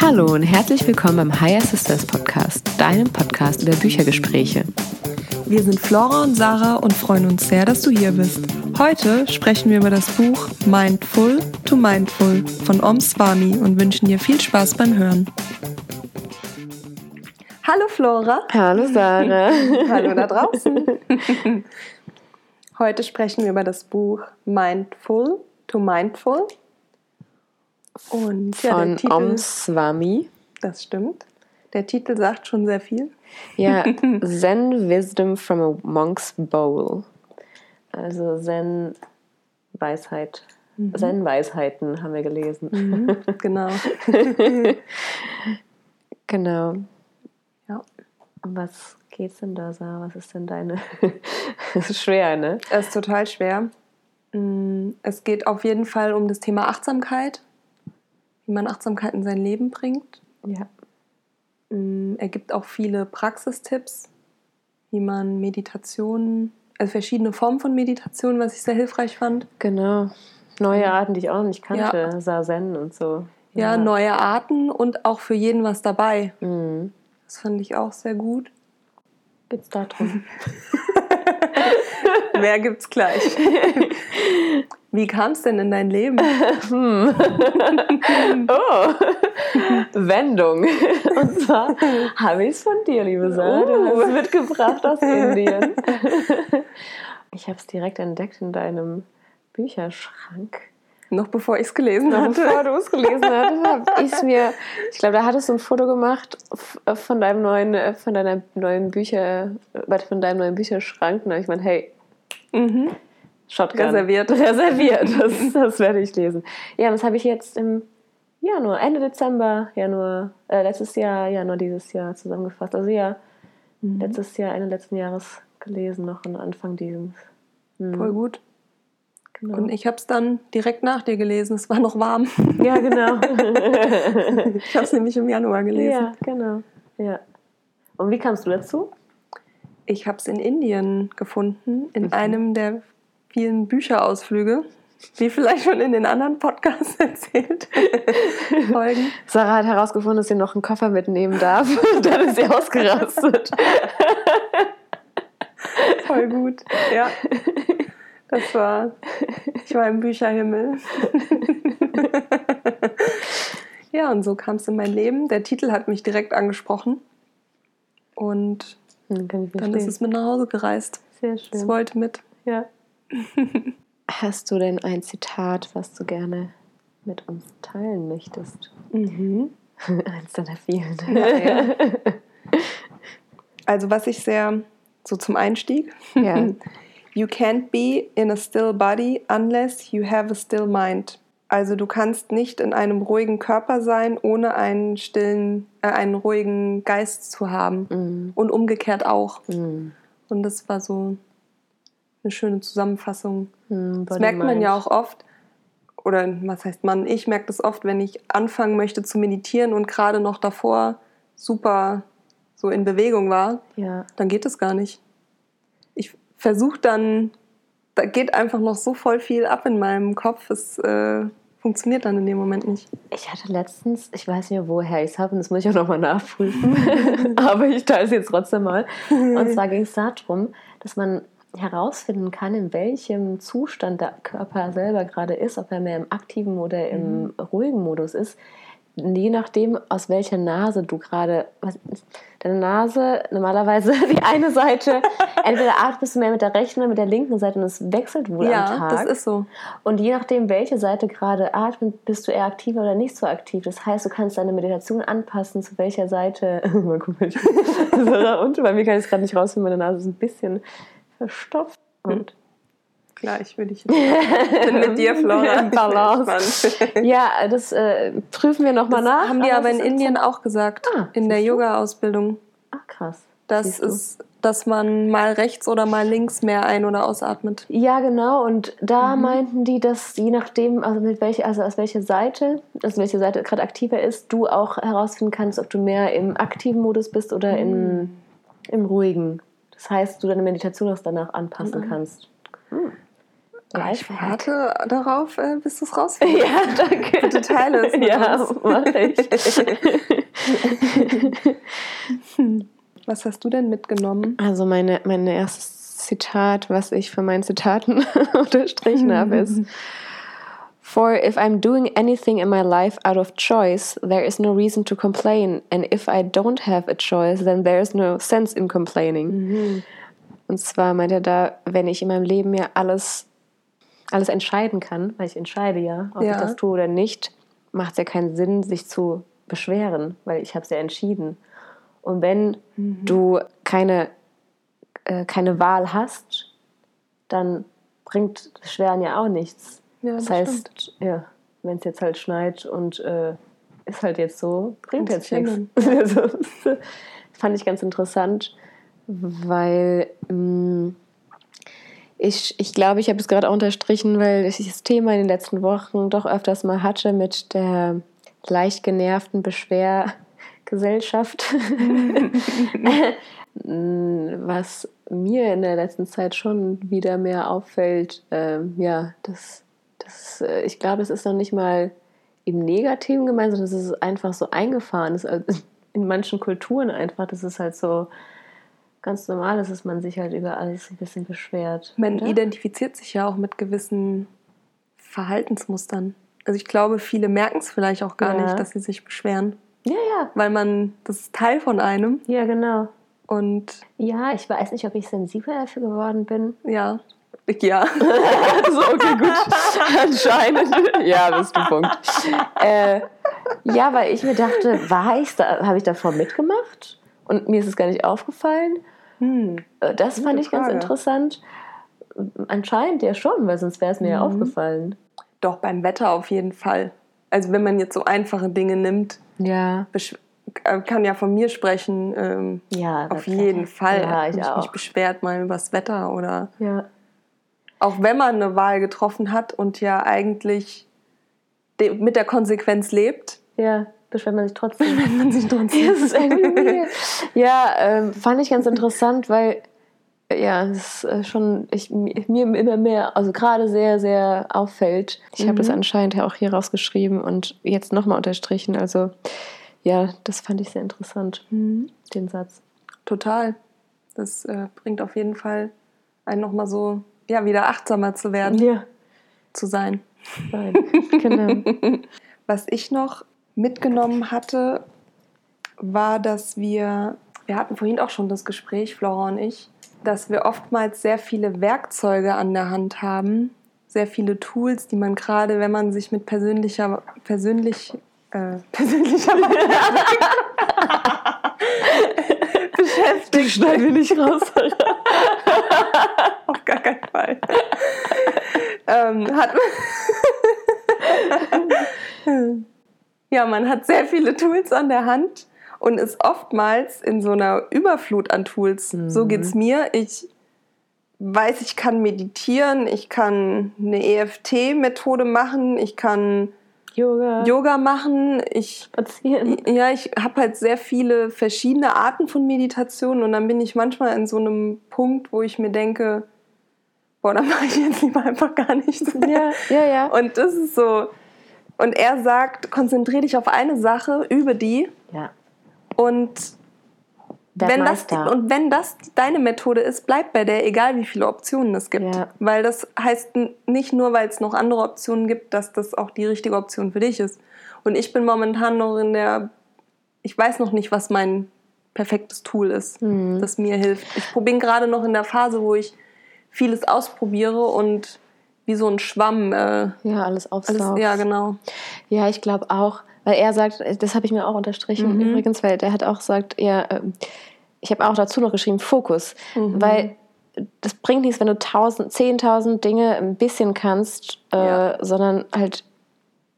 Hallo und herzlich willkommen beim Higher Sisters Podcast, deinem Podcast über Büchergespräche. Wir sind Flora und Sarah und freuen uns sehr, dass du hier bist. Heute sprechen wir über das Buch Mindful to Mindful von Om Swami und wünschen dir viel Spaß beim Hören. Hallo Flora. Hallo Sarah. Hallo da draußen. Heute sprechen wir über das Buch Mindful to Mindful. Und ja, von Titel, Om Swami. Das stimmt. Der Titel sagt schon sehr viel. Ja, Zen Wisdom from a Monk's Bowl. Also Zen Weisheit. Mhm. Zen Weisheiten haben wir gelesen. Mhm, genau. genau. Ja. Was geht's denn da, Sarah? Was ist denn deine? Es ist schwer, ne? Es ist total schwer. Mm, es geht auf jeden Fall um das Thema Achtsamkeit, wie man Achtsamkeit in sein Leben bringt. Ja. Mm, er gibt auch viele Praxistipps, wie man Meditationen, also verschiedene Formen von Meditation, was ich sehr hilfreich fand. Genau. Neue Arten, die ich auch noch nicht kannte, ja. Sazen und so. Ja. ja. neue Arten und auch für jeden was dabei. Mhm. Das fand ich auch sehr gut. Geht's da drum? Mehr gibt's gleich. Wie kam es denn in dein Leben? Hm. oh, Wendung. Und zwar habe ich es von dir, liebe Sarah. Du hast es oh. mitgebracht aus Indien. Ich habe es direkt entdeckt in deinem Bücherschrank. Noch bevor ich es gelesen habe. Bevor du es gelesen hattest, habe ich es mir. Ich glaube, da hattest du ein Foto gemacht von deinem neuen, von deiner neuen Bücher, von deinem neuen Bücherschrank. Und ich meine, hey, mhm. Shotgun. Reserviert. Reserviert, das, das werde ich lesen. Ja, das habe ich jetzt im Januar, Ende Dezember, Januar, äh, letztes Jahr, Januar dieses Jahr zusammengefasst. Also ja, mhm. letztes Jahr, Ende letzten Jahres gelesen, noch am Anfang dieses. Mhm. Voll gut. Genau. Und ich habe es dann direkt nach dir gelesen. Es war noch warm. Ja, genau. ich habe es nämlich im Januar gelesen. Ja, genau. Ja. Und wie kamst du dazu? Ich habe es in Indien gefunden, in mhm. einem der vielen Bücherausflüge, wie vielleicht schon in den anderen Podcasts erzählt. Folgen. Sarah hat herausgefunden, dass sie noch einen Koffer mitnehmen darf. Dann ist sie ausgerastet. Voll gut, ja. Das war, ich war im Bücherhimmel. ja, und so kam es in mein Leben. Der Titel hat mich direkt angesprochen. Und dann, dann ist es mit nach Hause gereist. Sehr schön. Es wollte mit. Ja. Hast du denn ein Zitat, was du gerne mit uns teilen möchtest? Mhm. Eins deiner vielen. Ja, ja. Also was ich sehr so zum Einstieg. Ja. You can't be in a still body unless you have a still mind. Also du kannst nicht in einem ruhigen Körper sein, ohne einen stillen, äh, einen ruhigen Geist zu haben. Mm. Und umgekehrt auch. Mm. Und das war so eine schöne Zusammenfassung. Mm, das merkt man ja auch oft. Oder was heißt man? Ich merke das oft, wenn ich anfangen möchte zu meditieren und gerade noch davor super so in Bewegung war, ja. dann geht es gar nicht. Versuche dann, da geht einfach noch so voll viel ab in meinem Kopf. Es äh, funktioniert dann in dem Moment nicht. Ich hatte letztens, ich weiß nicht mehr, woher ich es habe, und das muss ich auch nochmal nachprüfen, aber ich teile es jetzt trotzdem mal. Und zwar ging es darum, dass man herausfinden kann, in welchem Zustand der Körper selber gerade ist, ob er mehr im aktiven oder im mhm. ruhigen Modus ist, je nachdem, aus welcher Nase du gerade. Deine Nase, normalerweise die eine Seite, entweder atmest du mehr mit der rechten oder mit der linken Seite und es wechselt wohl ja, am Tag. Ja, das ist so. Und je nachdem, welche Seite gerade atmet, bist du eher aktiv oder nicht so aktiv. Das heißt, du kannst deine Meditation anpassen, zu welcher Seite. Mal gucken, und bei mir kann ich es gerade nicht rausfinden, meine Nase ist ein bisschen verstopft. Und Gleich würde ich bin mit dir, Flora. Balance. ja, das äh, prüfen wir nochmal nach. Haben die aber, aber in Indien auch gesagt, ah, in der Yoga-Ausbildung. Ah, krass. Das ist, dass man mal rechts oder mal links mehr ein- oder ausatmet. Ja, genau. Und da mhm. meinten die, dass je nachdem, also mit welche, also aus welcher Seite, also welche Seite gerade aktiver ist, du auch herausfinden kannst, ob du mehr im aktiven Modus bist oder mhm. im, im ruhigen. Das heißt, du deine Meditation auch danach anpassen Mhm. kannst. Hm. Ich warte darauf, äh, bis du es rausfindest. Ja, danke. Bitte teile es mit Ja, uns. mach ich. Was hast du denn mitgenommen? Also meine, mein erstes Zitat, was ich für meinen Zitaten unterstrichen habe, ist For if I'm doing anything in my life out of choice, there is no reason to complain. And if I don't have a choice, then there is no sense in complaining. Und zwar meint er da, wenn ich in meinem Leben ja alles, alles entscheiden kann, weil ich entscheide ja, ob Ja. ich das tue oder nicht, macht es ja keinen Sinn, sich zu beschweren, weil ich habe es ja entschieden. Und wenn du keine, äh, keine Wahl hast, dann bringt Beschweren ja auch nichts. Ja, das das heißt, ja, wenn es jetzt halt schneit und äh, ist halt jetzt so, bringt jetzt nichts. Also, fand ich ganz interessant, weil mh, ich, ich glaube, ich habe es gerade auch unterstrichen, weil ich das Thema in den letzten Wochen doch öfters mal hatte mit der leicht genervten Beschwergesellschaft. Was mir in der letzten Zeit schon wieder mehr auffällt, ähm, ja, das, das, äh, ich glaube, es ist noch nicht mal im Negativen gemeint, sondern es ist einfach so eingefahren. Es ist also in manchen Kulturen einfach, das ist halt so ganz normal, ist, dass man sich halt über alles ein bisschen beschwert. Man oder? identifiziert sich ja auch mit gewissen Verhaltensmustern. Also ich glaube, viele merken es vielleicht auch gar Ja. nicht, dass sie sich beschweren, Ja, ja, weil man, das ist Teil von einem ja, genau. und Ja, ich weiß nicht, ob ich sensibel dafür geworden bin. ja, ja, so, okay, gut. Anscheinend. Ja, bist du Punkt. Äh, ja, weil ich mir dachte, war ich da, habe ich davor mitgemacht? Und mir ist es gar nicht aufgefallen. hm. Äh, Das fand ich ganz Frage. interessant. Anscheinend ja schon, weil sonst wäre es mir ja Mhm. aufgefallen. doch beim Wetter auf jeden Fall. Also wenn man jetzt so einfache Dinge nimmt, Ja. äh, kann ja von mir sprechen, ähm, Ja, auf jeden Fall. Ja, ich mich auch. nicht beschwert mal über das Wetter oder Ja. auch wenn man eine Wahl getroffen hat und ja eigentlich mit der Konsequenz lebt, ja, beschwert man sich trotzdem. wenn man sich trotzdem. Das ist irgendwie. Ja, ähm, fand ich ganz interessant, weil äh, ja, es ist äh, schon ich, mir immer mehr, also gerade sehr, sehr auffällt. Ich habe das Mhm. anscheinend ja auch hier rausgeschrieben und jetzt nochmal unterstrichen. Also ja, das fand ich sehr interessant, Mhm. den Satz. Total. Das äh, bringt auf jeden Fall einen nochmal so, ja, wieder achtsamer zu werden, Ja, zu sein. nein, genau. Was ich noch mitgenommen hatte, war, dass wir, wir hatten vorhin auch schon das Gespräch, Flora und ich, dass wir oftmals sehr viele Werkzeuge an der Hand haben, sehr viele Tools, die man gerade, wenn man sich mit persönlicher, persönlich, äh, persönlicher beschäftigt, Schneiden wir nicht raus. auf gar keinen Fall. ähm, hat ja, man hat sehr viele Tools an der Hand und ist oftmals in so einer Überflut an Tools. So geht's mir. Ich weiß, ich kann meditieren, ich kann eine EFT-Methode machen, ich kann Yoga, Yoga machen, ich spazieren. ja, ich habe halt sehr viele verschiedene Arten von Meditation und dann bin ich manchmal in so einem Punkt, wo ich mir denke, boah, dann mache ich jetzt lieber einfach gar nichts mehr. Ja, ja, ja. Und das ist so. Und er sagt, konzentriere dich auf eine Sache, übe die ja. und Werd wenn das, Meister. und wenn das deine Methode ist, bleib bei der, egal wie viele Optionen es gibt. Ja. Weil das heißt nicht nur, weil es noch andere Optionen gibt, dass das auch die richtige Option für dich ist. Und ich bin momentan noch in der, ich weiß noch nicht, was mein perfektes Tool ist, Mhm. das mir hilft. Ich bin gerade noch in der Phase, wo ich vieles ausprobiere und wie so ein Schwamm. Äh, ja, alles alles, aufsaugt. ja, genau. Ja, ich glaube auch, weil er sagt, das habe ich mir auch unterstrichen Mhm. übrigens, weil der hat auch gesagt, ja, ähm, ich habe auch dazu noch geschrieben, Fokus. Mhm. Weil das bringt nichts, wenn du tausend, zehntausend Dinge ein bisschen kannst, äh, Ja. sondern halt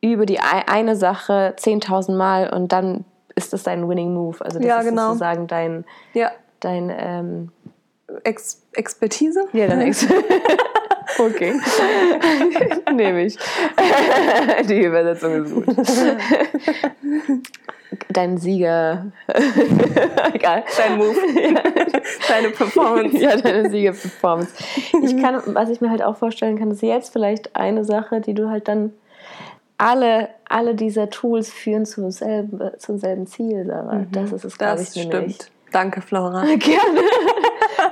über die ei- eine Sache zehntausend Mal und dann ist das dein Winning Move. Also das Ja, ist genau. sozusagen dein, Ja, dein ähm, Ex Expertise. ja, dein Ex Okay. Nehme ich. Die Übersetzung ist gut. dein Sieger. Egal. Dein Move. Deine Performance. ja, deine Sieger-Performance. Ich kann, was ich mir halt auch vorstellen kann, ist jetzt vielleicht eine Sache, die du halt dann alle, alle dieser Tools führen zum selben, zum selben Ziel, Sarah. Mhm. Das ist es, glaube Das ich, stimmt. nämlich. Danke, Flora. Gerne.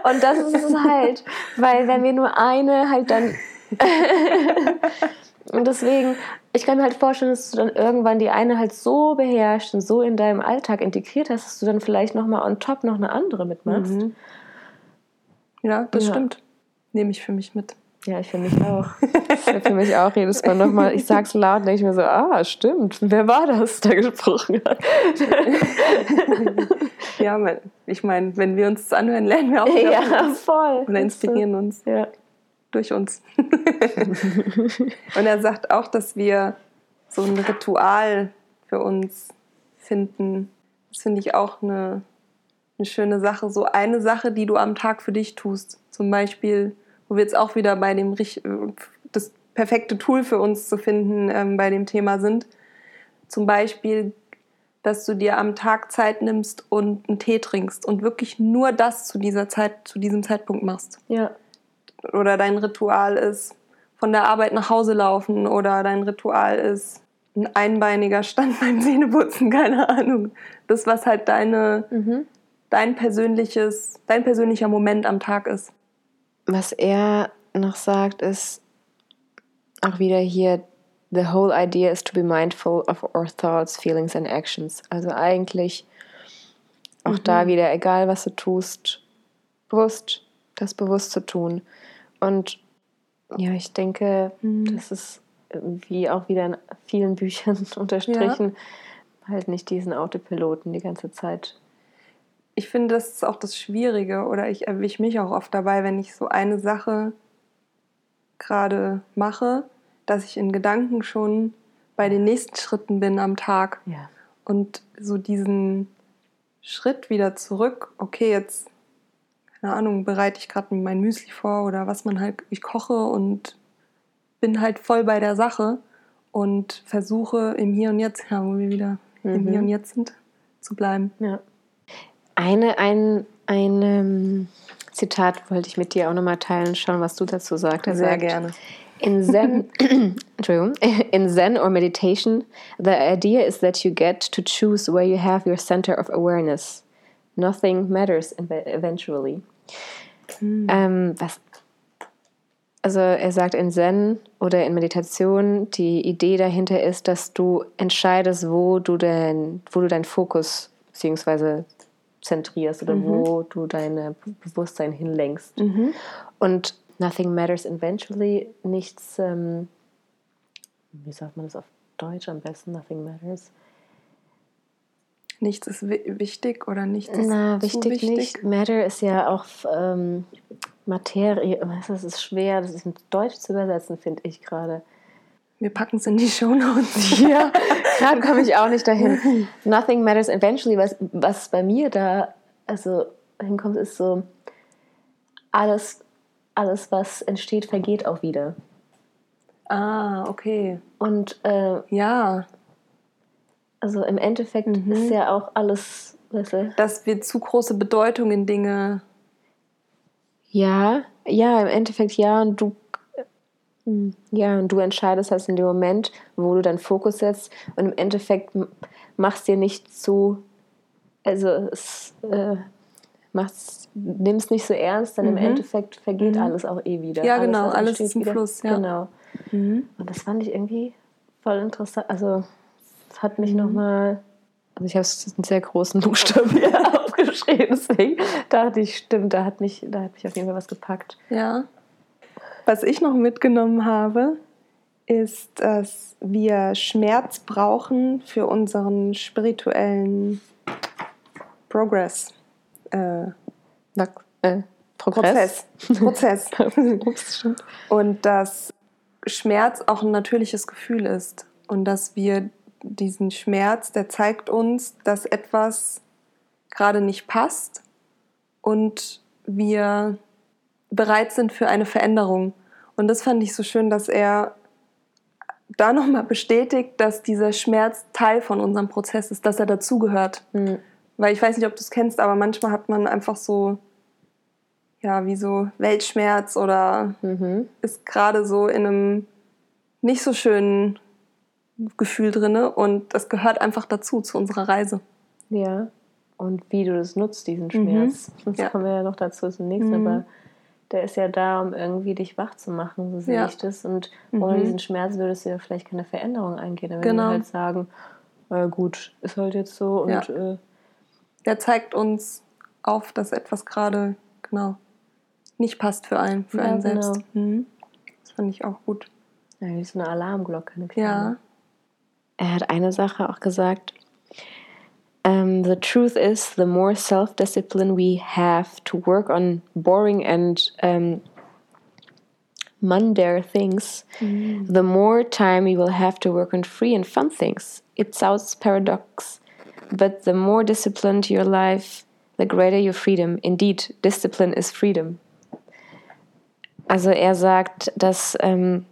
Und das ist es halt. Weil wenn wir nur eine halt dann. und deswegen, ich kann mir halt vorstellen, dass du dann irgendwann die eine halt so beherrscht und so in deinem Alltag integriert hast, dass du dann vielleicht nochmal on top noch eine andere mitmachst. Mhm. Ja, das Ja. stimmt. Nehme ich für mich mit. Ja, ich finde mich auch. Ist für mich auch jedes Mal nochmal, ich sag's laut und denke ich mir so, ah, stimmt, wer war das, der gesprochen hat? Ja, mein- ich meine, wenn wir uns das anhören, lernen wir auch Ja, voll. oder inspirieren uns Ja. durch uns. Und er sagt auch, dass wir so ein Ritual für uns finden. Das finde ich auch eine, eine schöne Sache. So eine Sache, die du am Tag für dich tust. Zum Beispiel, wo wir jetzt auch wieder bei dem das perfekte Tool für uns zu finden ähm, bei dem Thema sind. Zum Beispiel, dass du dir am Tag Zeit nimmst und einen Tee trinkst und wirklich nur das zu dieser Zeit, zu diesem Zeitpunkt machst Ja. oder dein Ritual ist von der Arbeit nach Hause laufen oder dein Ritual ist ein einbeiniger Stand beim Zähneputzen, keine Ahnung. Das, was halt deine, Mhm. dein persönliches, dein persönlicher Moment am Tag ist. Was er noch sagt, ist auch wieder hier, the whole idea is to be mindful of our thoughts, feelings and actions. Also eigentlich auch da wieder, egal was du tust, bewusst, das bewusst zu tun. Und ja, ich denke, das ist wie auch wieder in vielen Büchern unterstrichen, halt nicht diesen Autopiloten die ganze Zeit. Ich finde, das ist auch das Schwierige oder ich erwische mich auch oft dabei, wenn ich so eine Sache gerade mache, dass ich in Gedanken schon bei den nächsten Schritten bin am Tag. Ja. und so diesen Schritt wieder zurück, okay, jetzt, keine Ahnung, bereite ich gerade mein Müsli vor oder was man halt, ich koche und bin halt voll bei der Sache und versuche im Hier und Jetzt, ja, wo wir wieder im Mhm. Hier und Jetzt sind, zu bleiben. Ja. Eine, ein, ein ähm, Zitat wollte ich mit dir auch nochmal teilen, schauen, was du dazu sagst. Sehr sagt, gerne. In Zen, Entschuldigung, in Zen or meditation, the idea is that you get to choose where you have your center of awareness. Nothing matters ev- eventually. Ähm, was, also er sagt in Zen oder in Meditation, die Idee dahinter ist, dass du entscheidest, wo du dein, wo du deinen Fokus beziehungsweise zentrierst oder wo du dein Bewusstsein hinlenkst. Und nothing matters eventually, nichts, ähm, wie sagt man das auf Deutsch am besten, nothing matters. Nichts ist wi- wichtig oder nichts ist Na, zu wichtig, wichtig. nicht. Matter ist ja auch ähm, Materie, das ist schwer, das ist in Deutsch zu übersetzen, finde ich gerade. Wir packen es in die Shownotes. Ja, gerade komme ich auch nicht dahin. Nothing matters eventually, was, was bei mir da also hinkommt, ist so, alles, alles, was entsteht, vergeht auch wieder. ah, okay. Und äh, Ja, also im Endeffekt ist ja auch alles, weißt du, dass wir zu große Bedeutung in Dinge Ja, ja, im Endeffekt ja. Und du, hm, ja, und du entscheidest halt in dem Moment, wo du deinen Fokus setzt. Und im Endeffekt machst dir nicht zu, also es äh, machst, nimmst nicht so ernst, dann im Endeffekt vergeht alles auch eh wieder. Mhm. Ja, genau, alles ist im Fluss, ja. Genau. Und das fand ich irgendwie voll interessant. Also es hat Mhm. mich nochmal, also ich habe es in sehr großen Buchstaben hier aufgeschrieben, deswegen dachte ich, stimmt, da hat mich, da hat mich auf jeden Fall was gepackt. Ja. Was ich noch mitgenommen habe, ist, dass wir Schmerz brauchen für unseren spirituellen Progress. Äh, Wach- äh, Progress. Prozess. Prozess. Und dass Schmerz auch ein natürliches Gefühl ist. Und dass wir diesen Schmerz, der zeigt uns, dass etwas gerade nicht passt und wir bereit sind für eine Veränderung. Und das fand ich so schön, dass er da nochmal bestätigt, dass dieser Schmerz Teil von unserem Prozess ist, dass er dazugehört. Mhm. Weil ich weiß nicht, ob du es kennst, aber manchmal hat man einfach so, ja, wie so Weltschmerz oder Mhm. ist gerade so in einem nicht so schönen Gefühl drinne und das gehört einfach dazu, zu unserer Reise. Ja. Und wie du das nutzt, diesen Schmerz. Das Ja. kommen wir ja noch dazu zum nächsten, Mhm. aber der ist ja da, um irgendwie dich wach zu machen, so sehe Ja. ich das. Und ohne Mhm. diesen Schmerz würdest du ja vielleicht keine Veränderung eingehen. Dann Genau. wir halt sagen, na gut, ist halt jetzt so und Ja. äh, Der zeigt uns auf, dass etwas gerade genau nicht passt für einen, für Ja, einen genau. selbst. Mhm. Das fand ich auch gut. ja, wie so eine Alarmglocke. Eine Ja. Er hat eine Sache auch gesagt. Um, the truth is, the more self discipline we have to work on boring and um, mundane things, the more time we will have to work on free and fun things. It sounds paradox, but the more disciplined your life, the greater your freedom. Indeed, discipline is freedom. Also er sagt, dass ähm,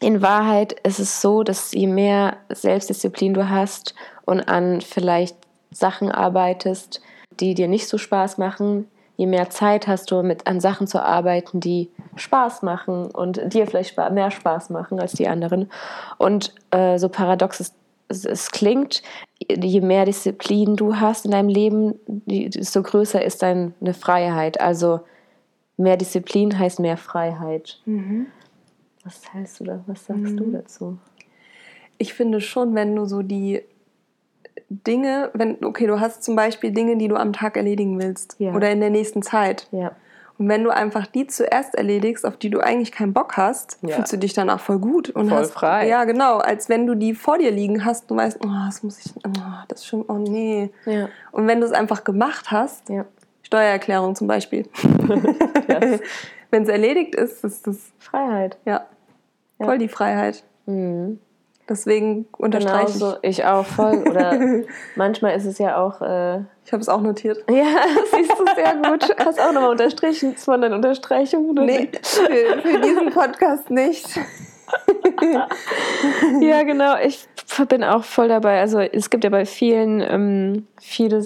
in Wahrheit ist es so, dass je mehr Selbstdisziplin du hast und an vielleicht Sachen arbeitest, die dir nicht so Spaß machen, je mehr Zeit hast du, mit an Sachen zu arbeiten, die Spaß machen und dir vielleicht mehr Spaß machen als die anderen. Und äh, so paradox es, es, es klingt, je mehr Disziplin du hast in deinem Leben, desto größer ist deine Freiheit. Also mehr Disziplin heißt mehr Freiheit. Was hältst du da? Was sagst du dazu? Ich finde schon, wenn du so die Dinge, wenn, okay, du hast zum Beispiel Dinge, die du am Tag erledigen willst Ja. oder in der nächsten Zeit. Ja. Und wenn du einfach die zuerst erledigst, auf die du eigentlich keinen Bock hast, Ja. fühlst du dich danach voll gut und Voll hast frei. Ja, genau, als wenn du die vor dir liegen hast, du weißt, oh, das muss ich, oh, das ist schon, oh nee. Ja. Und wenn du es einfach gemacht hast, Ja. Steuererklärung zum Beispiel, Yes. wenn es erledigt ist, ist das Freiheit. ja Ja. voll die Freiheit. Mhm. Deswegen unterstreiche Genauso, ich. ich auch voll. Oder manchmal ist es ja auch. Äh, Ich habe es auch notiert. ja, siehst du sehr gut. Hast auch nochmal unterstrichen. Das war deine Unterstreichung. Oder? Nee, für, für diesen Podcast nicht. Ja, genau. Ich bin auch voll dabei. Also es gibt ja bei vielen, ähm, viele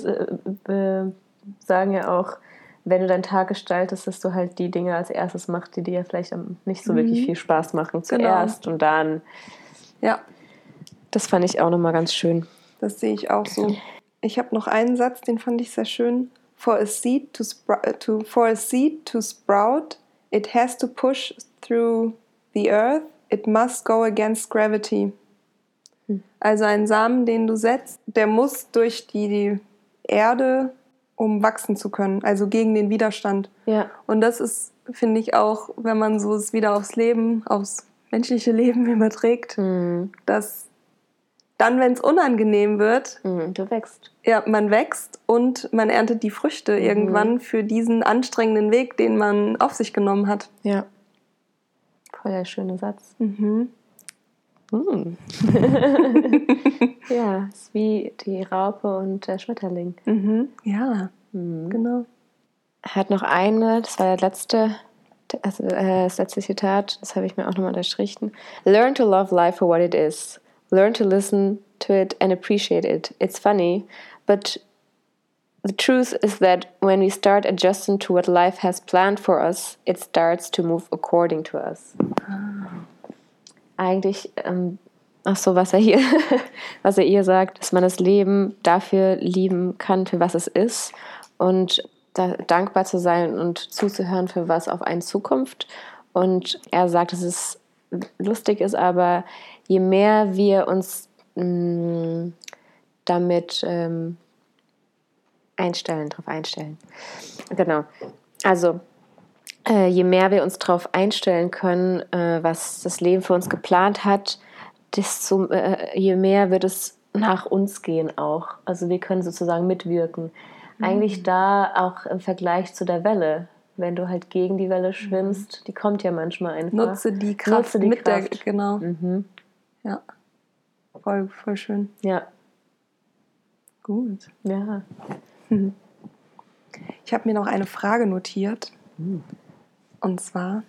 äh, äh, sagen ja auch, wenn du deinen Tag gestaltest, dass du halt die Dinge als erstes machst, die dir ja vielleicht nicht so wirklich viel Spaß machen zuerst und dann. Ja, Das fand ich auch nochmal ganz schön. das sehe ich auch so. Ich habe noch einen Satz, den fand ich sehr schön. For a seed to, äh, to for a seed to sprout, it has to push through the earth. It must go against gravity. Also ein Samen, den du setzt, der muss durch die Erde, um wachsen zu können. Also gegen den Widerstand. Ja. Und das ist, finde ich auch, wenn man so es wieder aufs Leben, aufs menschliche Leben überträgt, Mhm. dass dann, wenn es unangenehm wird, Mhm. Du wächst. ja, man wächst und man erntet die Früchte irgendwann für diesen anstrengenden Weg, den man auf sich genommen hat. Ja. Voll der schöne Satz. Mhm. Mhm. ja, ist wie die Raupe und der Schmetterling. Mhm. Ja, genau. Er hat noch eine, das war der letzte, also, äh, das letzte Zitat, das habe ich mir auch nochmal unterstrichen. Learn to love life for what it is. Learn to listen to it and appreciate it. It's funny, but the truth is that when we start adjusting to what life has planned for us, it starts to move according to us. Eigentlich, ähm, ach so, was er hier, was er ihr sagt, dass man das Leben dafür lieben kann, für was es ist und da dankbar zu sein und zuzuhören, für was auf einen Zukunft. Und er sagt, dass es lustig ist, aber je mehr wir uns mh, damit ähm, einstellen, darauf einstellen. Genau. Also, äh, je mehr wir uns darauf einstellen können, äh, was das Leben für uns geplant hat, desto äh, je mehr wird es nach uns gehen auch. Also wir können sozusagen mitwirken. Eigentlich da auch im Vergleich zu der Welle. Wenn du halt gegen die Welle schwimmst, die kommt ja manchmal einfach. Nutze die Kraft Nutze die mit Kraft. der, genau. Mhm. Ja. Voll, voll schön. Ja, Gut. ja. Ich habe mir noch eine Frage notiert. Und zwar,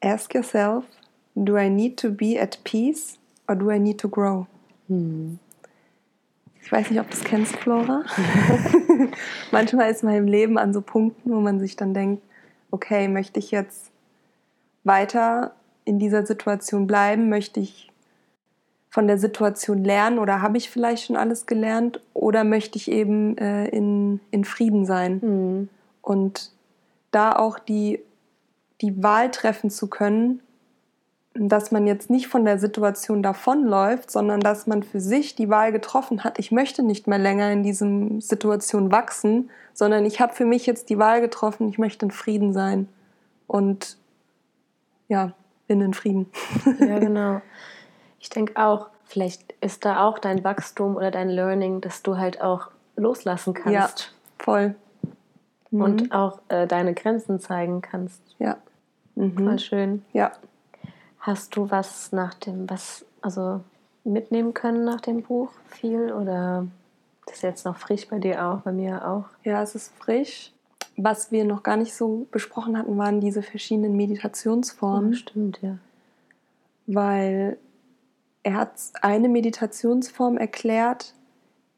ask yourself, Do I need to be at peace or do I need to grow? Hm. Ich weiß nicht, ob du es kennst, Flora. Manchmal ist man im Leben an so Punkten, wo man sich dann denkt, okay, möchte ich jetzt weiter in dieser Situation bleiben? Möchte ich von der Situation lernen oder habe ich vielleicht schon alles gelernt oder möchte ich eben äh, in, in Frieden sein? Hm. Und da auch die, die Wahl treffen zu können, dass man jetzt nicht von der Situation davonläuft, sondern dass man für sich die Wahl getroffen hat, ich möchte nicht mehr länger in diesem Situation wachsen, sondern ich habe für mich jetzt die Wahl getroffen, ich möchte in Frieden sein. Und ja, bin in Frieden. Ja, genau. Ich denke auch, vielleicht ist da auch dein Wachstum oder dein Learning, dass du halt auch loslassen kannst. Ja, voll. Mhm. Und auch äh, deine Grenzen zeigen kannst. Ja. Mhm. Voll schön. Ja. Hast du was nach dem, was, also mitnehmen können nach dem Buch? Viel oder das ist jetzt noch frisch bei dir auch, bei mir auch? Ja, es ist frisch. Was wir noch gar nicht so besprochen hatten, waren diese verschiedenen Meditationsformen. Oh, stimmt, ja. Weil er hat eine Meditationsform erklärt,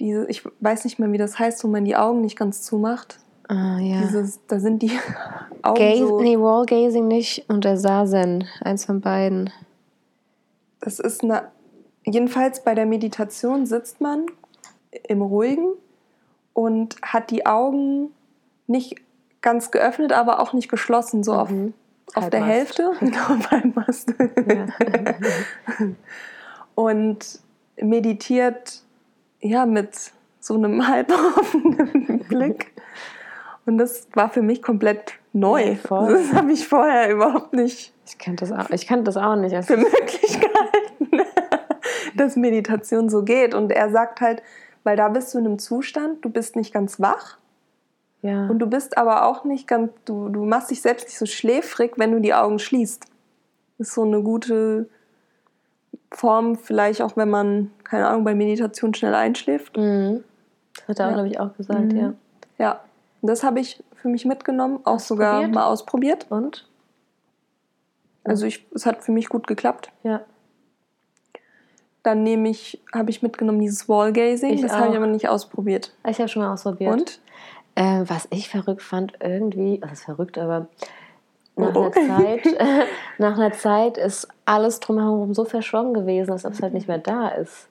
diese, ich weiß nicht mehr, wie das heißt, wo man die Augen nicht ganz zumacht. Ah, ja. Dieses, da sind die Augen Gaze, so. nee, Wallgazing nicht und der Sazen, eins von beiden. Das ist eine. Jedenfalls bei der Meditation sitzt man im Ruhigen und hat die Augen nicht ganz geöffnet, aber auch nicht geschlossen, so auf, Mhm. auf der Halbmast. Hälfte. Genau, beim Mast. Ja. und meditiert ja mit so einem halboffenen Blick. Und das war für mich komplett neu. Ja. Das habe ich vorher überhaupt nicht Ich kannte das auch, ich kannte das auch nicht. Für möglich gehalten, dass Meditation so geht. Und er sagt halt, weil da bist du in einem Zustand, du bist nicht ganz wach ja. und du bist aber auch nicht ganz, du, du machst dich selbst nicht so schläfrig, wenn du die Augen schließt. Das ist so eine gute Form, vielleicht auch wenn man, keine Ahnung, bei Meditation schnell einschläft. Mhm. Das hat er Ja. glaube ich, auch gesagt, Mhm. ja. Ja, das habe ich für mich mitgenommen, auch sogar Ausprobiert? mal ausprobiert. Und? Also ich, es hat für mich gut geklappt. Ja. Dann nehme ich, habe ich mitgenommen dieses Wallgazing. Ich das habe ich aber nicht ausprobiert. Ich habe schon mal ausprobiert. Und? Äh, was ich verrückt fand, irgendwie, das ist verrückt, aber nach Oh, oh. einer Zeit, nach einer Zeit ist alles drumherum so verschwommen gewesen, als ob es halt nicht mehr da ist.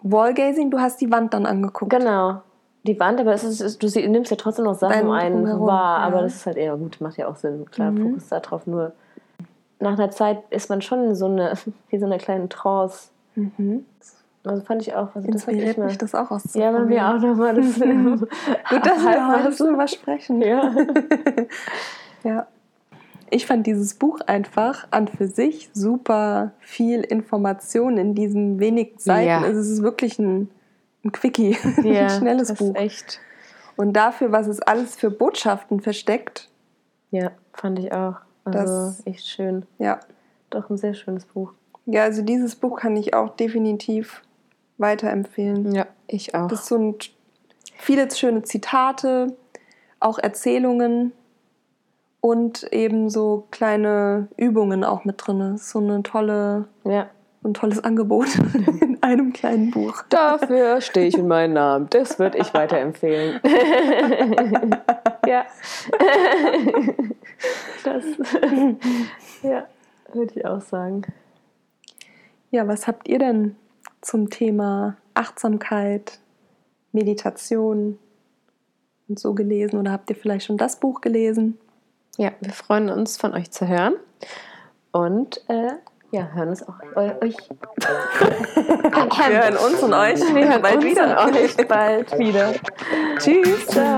Wallgazing, du hast die Wand dann angeguckt. Genau. Die Wand, aber es ist, es- du nimmst ja trotzdem noch Sachen ein wahr, ja. aber das ist halt eher gut, macht ja auch Sinn. Klar, Mhm. Fokus da drauf. Nur nach einer Zeit ist man schon in so eine, wie so einer kleinen Trance. Mhm. Also fand ich auch. Also das fand ich Inspiriert mal. mich das auch Ja, auszuprobieren. bei mir auch nochmal. Das Gut, dass wir heute drüber sprechen. Ja. Ja. Ich fand dieses Buch einfach an für sich super viel Information in diesen wenigen Seiten. Ja. Also es ist wirklich ein, ein Quickie, ja ein schnelles das Buch. Ist echt. Und dafür, was es alles für Botschaften versteckt, Ja, fand ich auch. Also Das- echt schön. ja. Doch ein sehr schönes Buch. Ja, also dieses Buch kann ich auch definitiv weiterempfehlen. Ja, ich auch. Das sind viele schöne Zitate, auch Erzählungen und eben so kleine Übungen auch mit drin. So eine tolle, ja. Ein tolles Angebot in einem kleinen Buch. Dafür stehe ich in meinen Namen. Das würde ich weiterempfehlen. ja. das. ja, würde ich auch sagen. Ja, was habt ihr denn zum Thema Achtsamkeit, Meditation und so gelesen? Oder habt ihr vielleicht schon das Buch gelesen? Ja, wir freuen uns, von euch zu hören. Und äh, ja, hören uns auch eu euch. Wir hören uns und euch Wir hören bald uns wieder. und euch bald wieder. Tschüss. Ciao.